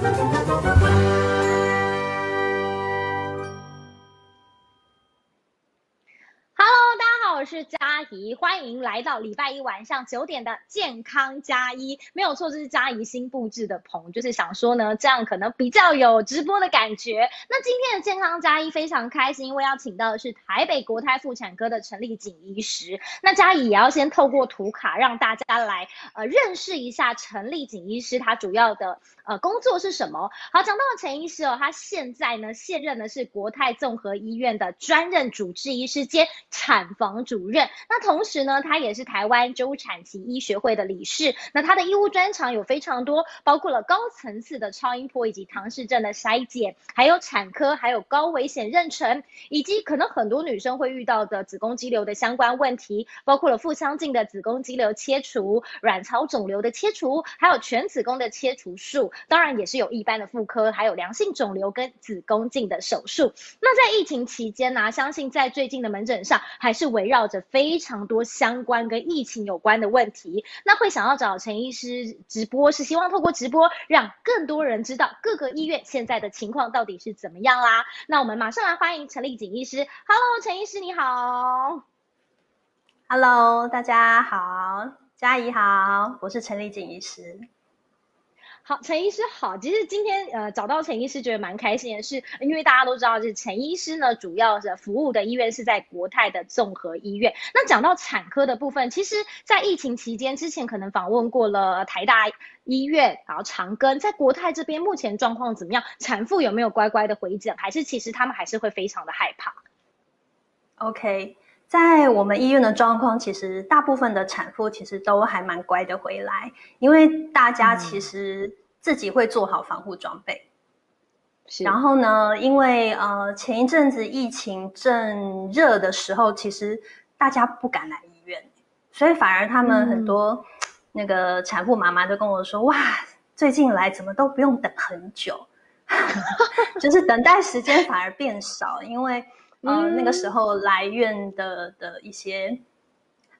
我是佳怡，欢迎来到礼拜一晚上九点的健康加一，没有错，这是佳怡新布置的棚，就是想说呢，这样可能比较有直播的感觉。那今天的健康加一非常开心，因为要请到的是台北国泰妇产科的陈丽锦医师。那佳怡也要先透过图卡让大家来呃认识一下陈丽锦医师，他主要的呃工作是什么。好，讲到了陈医师哦，他现在呢现任的是国泰综合医院的专任主治医师兼产房。主主任，那同时呢，他也是台湾周产期医学会的理事。那他的医务专长有非常多，包括了高层次的超音波以及唐氏症的筛检，还有产科，还有高危险妊娠，以及可能很多女生会遇到的子宫肌瘤的相关问题，包括了腹腔镜的子宫肌瘤切除、卵巢肿瘤的切除，还有全子宫的切除术。当然也是有一般的妇科，还有良性肿瘤跟子宫镜的手术。那在疫情期间呢，相信在最近的门诊上还是围绕。着非常多相关跟疫情有关的问题，那会想要找陈医师直播，是希望透过直播让更多人知道各个医院现在的情况到底是怎么样啦。那我们马上来欢迎陈丽锦医师。Hello，陈医师你好。Hello，大家好，嘉怡好，我是陈丽锦医师。好，陈医师好。其实今天呃找到陈医师觉得蛮开心的，是因为大家都知道，就是陈医师呢主要的服务的医院是在国泰的综合医院。那讲到产科的部分，其实，在疫情期间之前可能访问过了台大医院，然后长庚，在国泰这边目前状况怎么样？产妇有没有乖乖的回诊？还是其实他们还是会非常的害怕？OK。在我们医院的状况，其实大部分的产妇其实都还蛮乖的回来，因为大家其实自己会做好防护装备。然后呢，因为呃前一阵子疫情正热的时候，其实大家不敢来医院，所以反而他们很多那个产妇妈妈都跟我说：“哇，最近来怎么都不用等很久，就是等待时间反而变少，因为。”呃，那个时候来院的的一些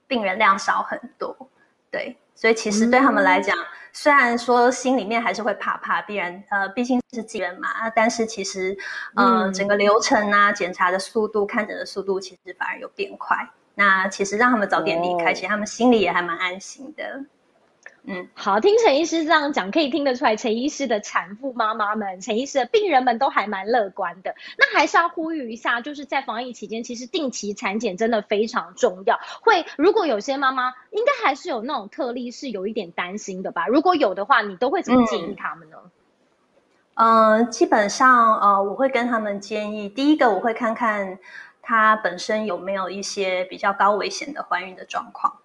病人量少很多，对，所以其实对他们来讲，虽然说心里面还是会怕怕，必然呃毕竟是自人嘛，但是其实呃整个流程啊，检查的速度、看诊的速度，其实反而有变快。那其实让他们早点离开，其实他们心里也还蛮安心的。嗯，好，听陈医师这样讲，可以听得出来，陈医师的产妇妈妈们、陈医师的病人们都还蛮乐观的。那还是要呼吁一下，就是在防疫期间，其实定期产检真的非常重要。会，如果有些妈妈，应该还是有那种特例，是有一点担心的吧？如果有的话，你都会怎么建议他们呢？嗯，基本上，呃，我会跟他们建议，第一个我会看看他本身有没有一些比较高危险的怀孕的状况。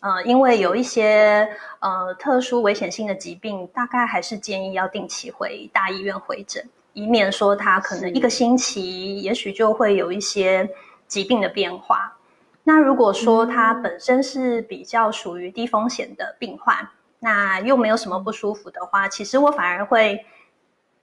呃，因为有一些呃特殊危险性的疾病，大概还是建议要定期回大医院回诊，以免说他可能一个星期，也许就会有一些疾病的变化。那如果说他本身是比较属于低风险的病患，那又没有什么不舒服的话，其实我反而会。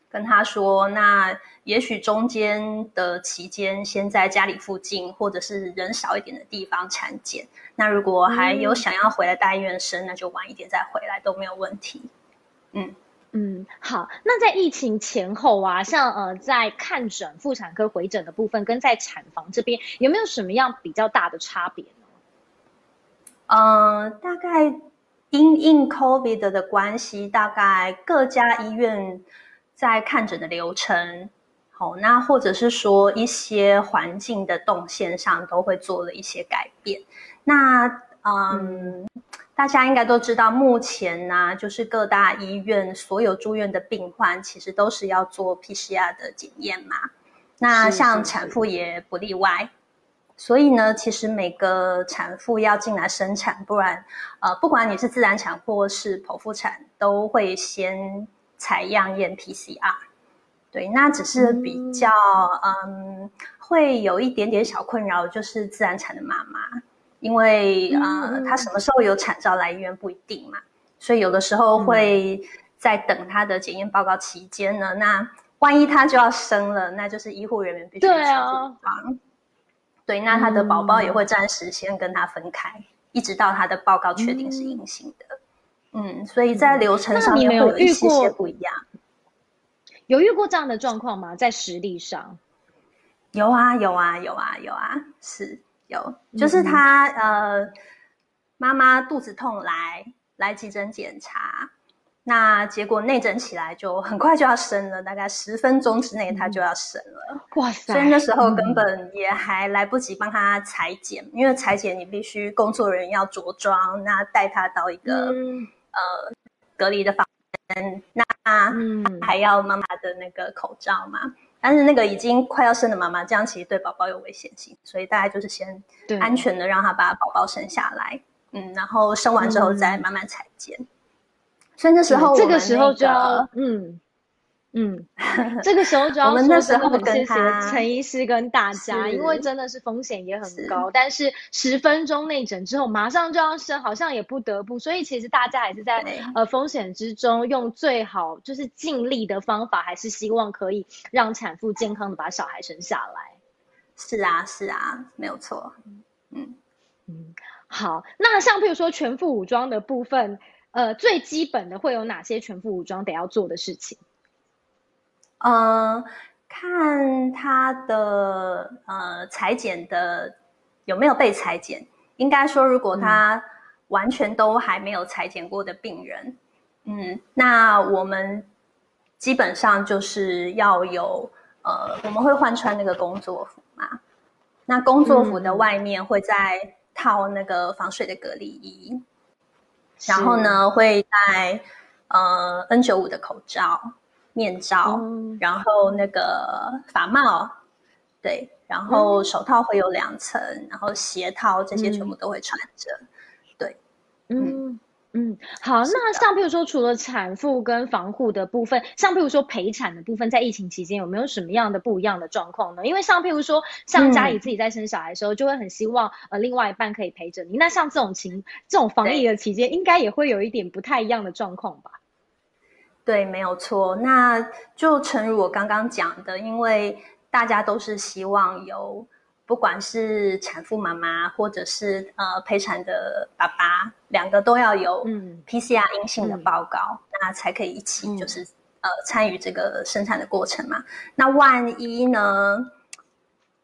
跟他说，那也许中间的期间，先在家里附近或者是人少一点的地方产检。那如果还有想要回来大医院生，那就晚一点再回来都没有问题。嗯嗯，好。那在疫情前后啊，像呃在看诊妇产科回诊的部分，跟在产房这边有没有什么样比较大的差别呢？呃，大概因应 COVID 的关系，大概各家医院。在看诊的流程，好，那或者是说一些环境的动线上都会做了一些改变。那嗯，大家应该都知道，目前呢，就是各大医院所有住院的病患，其实都是要做 PCR 的检验嘛。那像产妇也不例外。所以呢，其实每个产妇要进来生产，不然呃，不管你是自然产或是剖腹产，都会先。采样验 PCR，对，那只是比较嗯，会有一点点小困扰，就是自然产的妈妈，因为呃，她什么时候有产兆来医院不一定嘛，所以有的时候会在等她的检验报告期间呢，那万一她就要生了，那就是医护人员必须去厨房，对，那她的宝宝也会暂时先跟她分开，一直到她的报告确定是阴性的。嗯，所以在流程上面会有一些些不一样。有遇过这样的状况吗？在实力上？有啊，有啊，有啊，有啊，是有，就是他呃，妈妈肚子痛来来急诊检查。那结果内诊起来就很快就要生了，大概十分钟之内他就要生了。哇塞！所以那时候根本也还来不及帮他裁剪，因为裁剪你必须工作人员要着装，那带他到一个呃隔离的房间，那还要妈妈的那个口罩嘛。但是那个已经快要生的妈妈，这样其实对宝宝有危险性，所以大家就是先安全的让他把宝宝生下来，嗯，然后生完之后再慢慢裁剪。所以那时候，这个时候就要，嗯嗯，这个时候就要说真的很谢谢陈医师跟大家，因为真的是风险也很高。但是十分钟内诊之后马上就要生，好像也不得不。所以其实大家还是在呃风险之中，用最好就是尽力的方法，还是希望可以让产妇健康的把小孩生下来。是啊，是啊，没有错。嗯嗯，好，那像譬如说全副武装的部分。呃，最基本的会有哪些全副武装得要做的事情？呃，看他的呃裁剪的有没有被裁剪。应该说，如果他完全都还没有裁剪过的病人，嗯，那我们基本上就是要有呃，我们会换穿那个工作服嘛。那工作服的外面会再套那个防水的隔离衣。然后呢，会戴呃 N 九五的口罩、面罩，然后那个法帽，对，然后手套会有两层，然后鞋套这些全部都会穿着，对，嗯。嗯，好，那像譬如说，除了产妇跟防护的部分，像譬如说陪产的部分，在疫情期间有没有什么样的不一样的状况呢？因为像譬如说，像家里自己在生小孩的时候，就会很希望呃另外一半可以陪着你。那像这种情这种防疫的期间，应该也会有一点不太一样的状况吧？对，没有错。那就诚如我刚刚讲的，因为大家都是希望有。不管是产妇妈妈，或者是呃陪产的爸爸，两个都要有 PCR 阴性的报告，那才可以一起就是呃参与这个生产的过程嘛。那万一呢，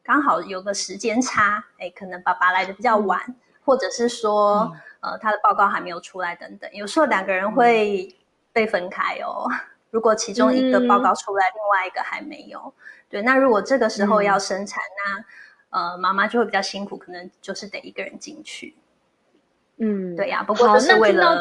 刚好有个时间差，哎，可能爸爸来的比较晚，或者是说呃他的报告还没有出来等等，有时候两个人会被分开哦。如果其中一个报告出来，另外一个还没有，对，那如果这个时候要生产，那呃，妈妈就会比较辛苦，可能就是得一个人进去。嗯，对呀。不过这是为了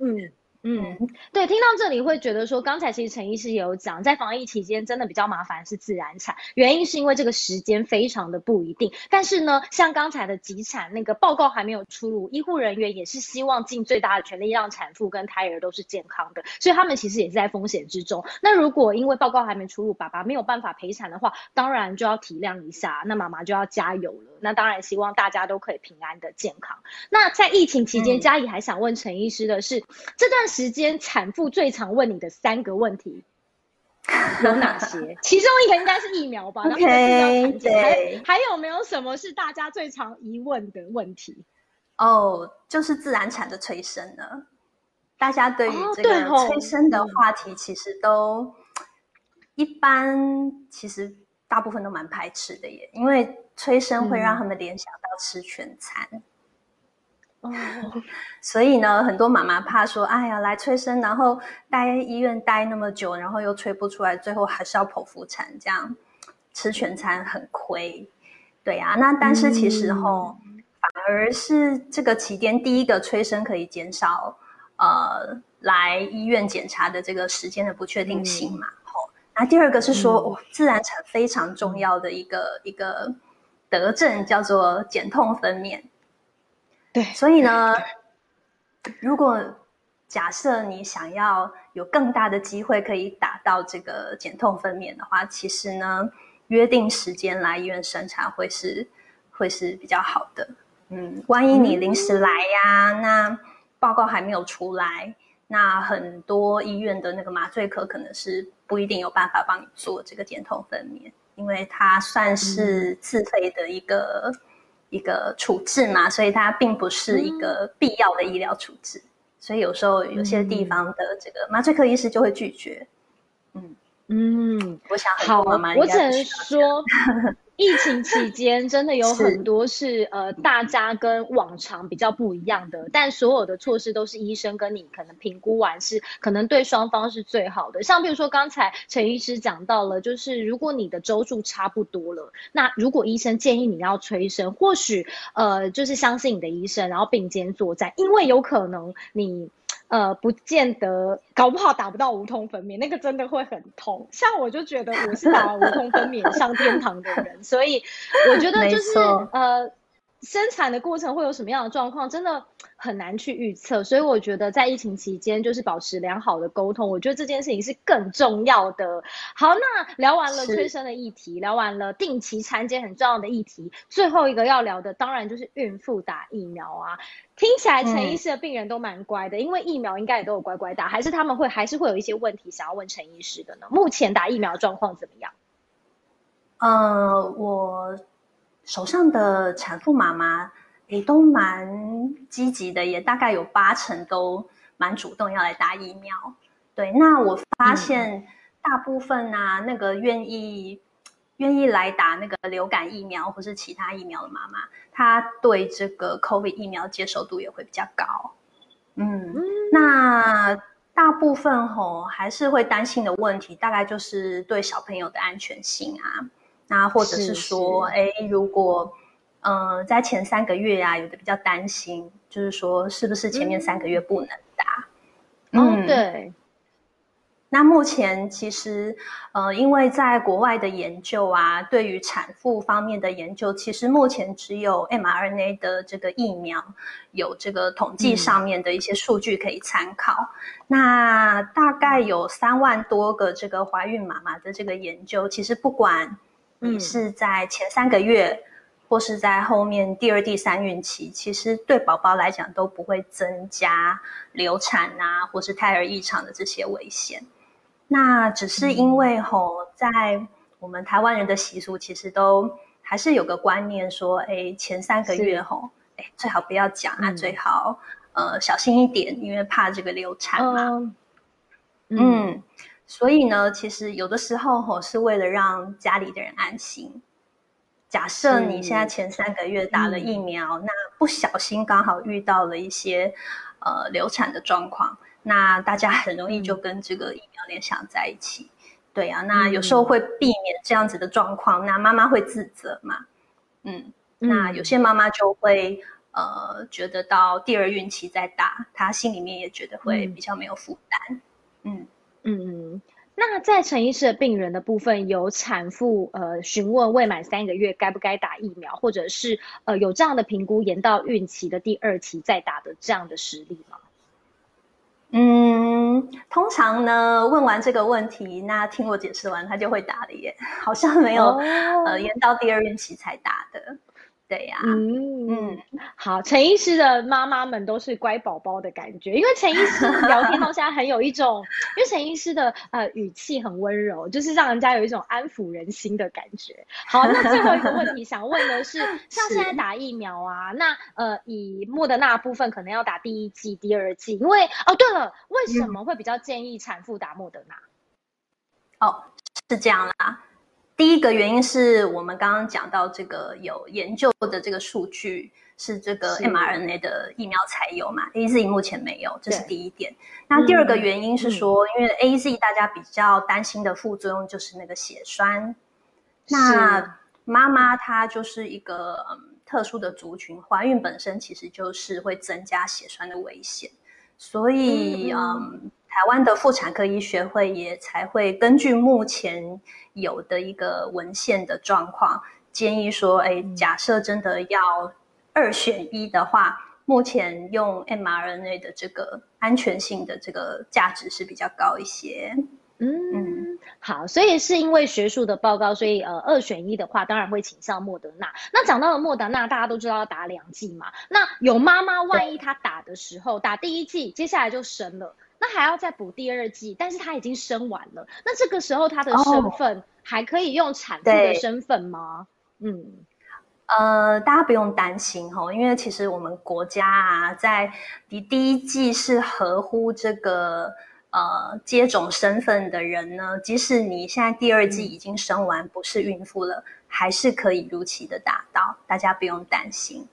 嗯。嗯，对，听到这里会觉得说，刚才其实陈医师也有讲，在防疫期间真的比较麻烦是自然产，原因是因为这个时间非常的不一定。但是呢，像刚才的急产那个报告还没有出炉，医护人员也是希望尽最大的全力让产妇跟胎儿都是健康的，所以他们其实也是在风险之中。那如果因为报告还没出炉，爸爸没有办法陪产的话，当然就要体谅一下，那妈妈就要加油了。那当然希望大家都可以平安的健康。那在疫情期间，嘉怡还想问陈医师的是，这段。时间产妇最常问你的三个问题 有哪些？其中一个应该是疫苗吧。OK，还还有没有什么是大家最常疑问的问题？哦，就是自然产的催生呢。大家对于这个催生的话题，其实都一般，其实大部分都蛮排斥的耶，因为催生会让他们联想到吃全餐。哦，所以呢，很多妈妈怕说，哎呀，来催生，然后待医院待那么久，然后又催不出来，最后还是要剖腹产，这样吃全餐很亏。对呀，那但是其实吼，反而是这个期间，第一个催生可以减少呃来医院检查的这个时间的不确定性嘛。吼，那第二个是说，哦自然产非常重要的一个一个德政叫做减痛分娩。对，所以呢，如果假设你想要有更大的机会可以达到这个减痛分娩的话，其实呢，约定时间来医院生产会是会是比较好的。嗯，万一你临时来呀，那报告还没有出来，那很多医院的那个麻醉科可能是不一定有办法帮你做这个减痛分娩，因为它算是自费的一个。一个处置嘛，所以它并不是一个必要的医疗处置，所以有时候有些地方的这个麻醉科医师就会拒绝。嗯嗯，我想好，我只能说。疫情期间，真的有很多是呃，大家跟往常比较不一样的，但所有的措施都是医生跟你可能评估完是可能对双方是最好的。像比如说刚才陈医师讲到了，就是如果你的周数差不多了，那如果医生建议你要催生，或许呃就是相信你的医生，然后并肩作战，因为有可能你。呃，不见得，搞不好打不到无痛分娩，那个真的会很痛。像我就觉得我是打无痛分娩上天堂的人，所以我觉得就是呃，生产的过程会有什么样的状况，真的。很难去预测，所以我觉得在疫情期间，就是保持良好的沟通，我觉得这件事情是更重要的。好，那聊完了催生的议题，聊完了定期产检很重要的议题，最后一个要聊的当然就是孕妇打疫苗啊。听起来陈医师的病人都蛮乖的，因为疫苗应该也都有乖乖打，还是他们会还是会有一些问题想要问陈医师的呢？目前打疫苗状况怎么样？呃，我手上的产妇妈妈。也都蛮积极的，也大概有八成都蛮主动要来打疫苗。对，那我发现大部分啊，那个愿意愿意来打那个流感疫苗或是其他疫苗的妈妈，她对这个 COVID 疫苗接受度也会比较高。嗯，那大部分吼还是会担心的问题，大概就是对小朋友的安全性啊，那或者是说，哎，如果。嗯，在前三个月呀，有的比较担心，就是说是不是前面三个月不能打？嗯，对。那目前其实，呃，因为在国外的研究啊，对于产妇方面的研究，其实目前只有 mRNA 的这个疫苗有这个统计上面的一些数据可以参考。那大概有三万多个这个怀孕妈妈的这个研究，其实不管你是在前三个月。或是在后面第二、第三孕期，其实对宝宝来讲都不会增加流产啊，或是胎儿异常的这些危险。那只是因为吼，在我们台湾人的习俗，其实都还是有个观念说，哎，前三个月吼，哎，最好不要讲啊，最好呃小心一点，因为怕这个流产嘛。嗯，所以呢，其实有的时候吼，是为了让家里的人安心。假设你现在前三个月打了疫苗，那不小心刚好遇到了一些呃流产的状况，那大家很容易就跟这个疫苗联想在一起。对啊，那有时候会避免这样子的状况，那妈妈会自责嘛？嗯，那有些妈妈就会呃觉得到第二孕期再打，她心里面也觉得会比较没有负担。嗯嗯嗯。那在陈医师的病人的部分，有产妇呃询问未满三个月该不该打疫苗，或者是呃有这样的评估，延到孕期的第二期再打的这样的实例吗？嗯，通常呢，问完这个问题，那听我解释完，他就会打了耶，好像没有呃延到第二孕期才打的。对呀，嗯嗯，好，陈医师的妈妈们都是乖宝宝的感觉，因为陈医师聊天到现在很有一种，因为陈医师的呃语气很温柔，就是让人家有一种安抚人心的感觉。好，那最后一个问题想问的是，像现在打疫苗啊，那呃以莫德纳部分可能要打第一剂、第二剂，因为哦对了，为什么会比较建议产妇打莫德纳？哦，是这样啦。第一个原因是我们刚刚讲到这个有研究的这个数据是这个 mRNA 的疫苗才有嘛，A Z 目前没有，这是第一点。那第二个原因是说，因为 A Z 大家比较担心的副作用就是那个血栓。那妈妈她就是一个特殊的族群，怀孕本身其实就是会增加血栓的危险，所以嗯。台湾的妇产科医学会也才会根据目前有的一个文献的状况，建议说，哎，假设真的要二选一的话，目前用 mRNA 的这个安全性的这个价值是比较高一些。嗯，好，所以是因为学术的报告，所以呃，二选一的话，当然会倾向莫德纳。那讲到了莫德纳，大家都知道要打两剂嘛。那有妈妈万一她打的时候打第一剂，接下来就生了。那还要再补第二季，但是他已经生完了。那这个时候他的身份还可以用产妇的身份吗？嗯，呃，大家不用担心哈，因为其实我们国家啊，在第第一季是合乎这个呃接种身份的人呢，即使你现在第二季已经生完，不是孕妇了，还是可以如期的打到，大家不用担心。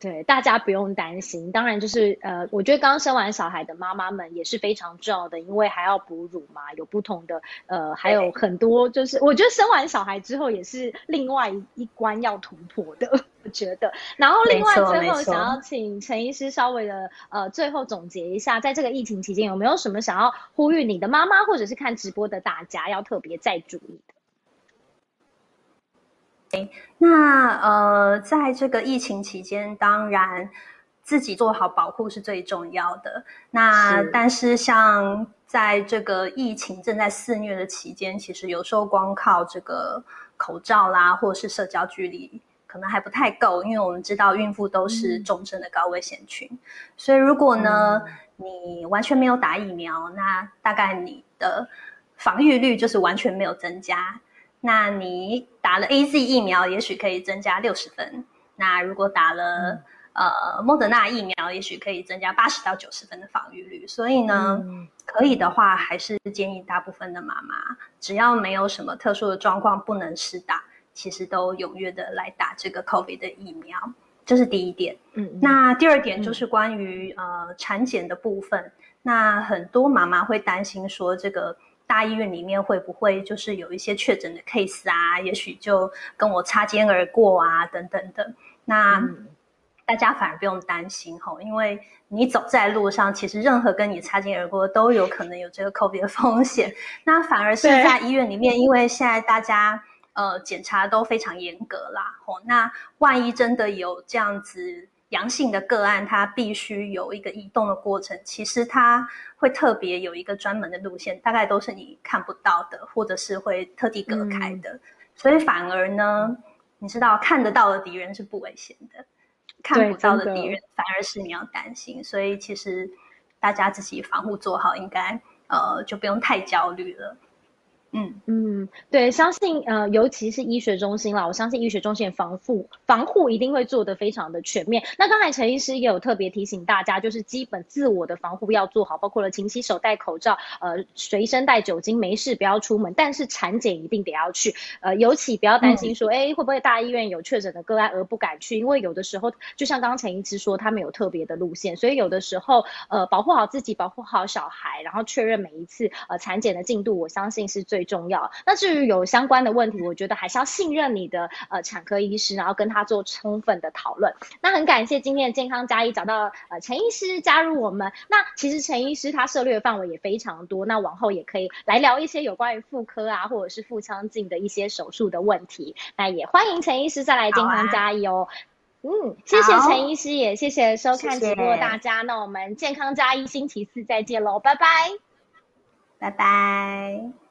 对，大家不用担心。当然，就是呃，我觉得刚生完小孩的妈妈们也是非常重要的，因为还要哺乳嘛，有不同的呃，还有很多就是我觉得生完小孩之后也是另外一关要突破的，我觉得。然后另外最后想要请陈医师稍微的呃，最后总结一下，在这个疫情期间有没有什么想要呼吁你的妈妈或者是看直播的大家要特别再注意的？那呃，在这个疫情期间，当然自己做好保护是最重要的。那但是像在这个疫情正在肆虐的期间，其实有时候光靠这个口罩啦，或者是社交距离，可能还不太够。因为我们知道孕妇都是重症的高危险群，所以如果呢你完全没有打疫苗，那大概你的防御率就是完全没有增加。那你打了 A Z 疫苗，也许可以增加六十分。那如果打了呃莫德纳疫苗，也许可以增加八十到九十分的防御率。所以呢，可以的话，还是建议大部分的妈妈，只要没有什么特殊的状况不能施打，其实都踊跃的来打这个 COVID 的疫苗。这是第一点。嗯，那第二点就是关于呃产检的部分。那很多妈妈会担心说这个。大医院里面会不会就是有一些确诊的 case 啊？也许就跟我擦肩而过啊，等等的。那大家反而不用担心吼，因为你走在路上，其实任何跟你擦肩而过都有可能有这个 COVID 的风险。那反而是在医院里面，因为现在大家呃检查都非常严格啦，吼，那万一真的有这样子。阳性的个案，它必须有一个移动的过程，其实它会特别有一个专门的路线，大概都是你看不到的，或者是会特地隔开的。所以反而呢，你知道看得到的敌人是不危险的，看不到的敌人反而是你要担心。所以其实大家自己防护做好，应该呃就不用太焦虑了。嗯嗯，对，相信呃，尤其是医学中心啦，我相信医学中心的防护防护一定会做得非常的全面。那刚才陈医师也有特别提醒大家，就是基本自我的防护要做好，包括了勤洗手、戴口罩，呃，随身带酒精，没事不要出门。但是产检一定得要去，呃，尤其不要担心说，哎，会不会大医院有确诊的个案而不敢去？因为有的时候，就像刚刚陈医师说，他们有特别的路线，所以有的时候，呃，保护好自己，保护好小孩，然后确认每一次呃产检的进度，我相信是最。最重要。那至于有相关的问题，我觉得还是要信任你的呃产科医师，然后跟他做充分的讨论。那很感谢今天的健康加一找到呃陈医师加入我们。那其实陈医师他涉猎的范围也非常多，那往后也可以来聊一些有关于妇科啊，或者是腹腔镜的一些手术的问题。那也欢迎陈医师再来健康加一哦。嗯，谢谢陈医师，也谢谢收看直播大家。那我们健康加一星期四再见喽，拜拜，拜拜。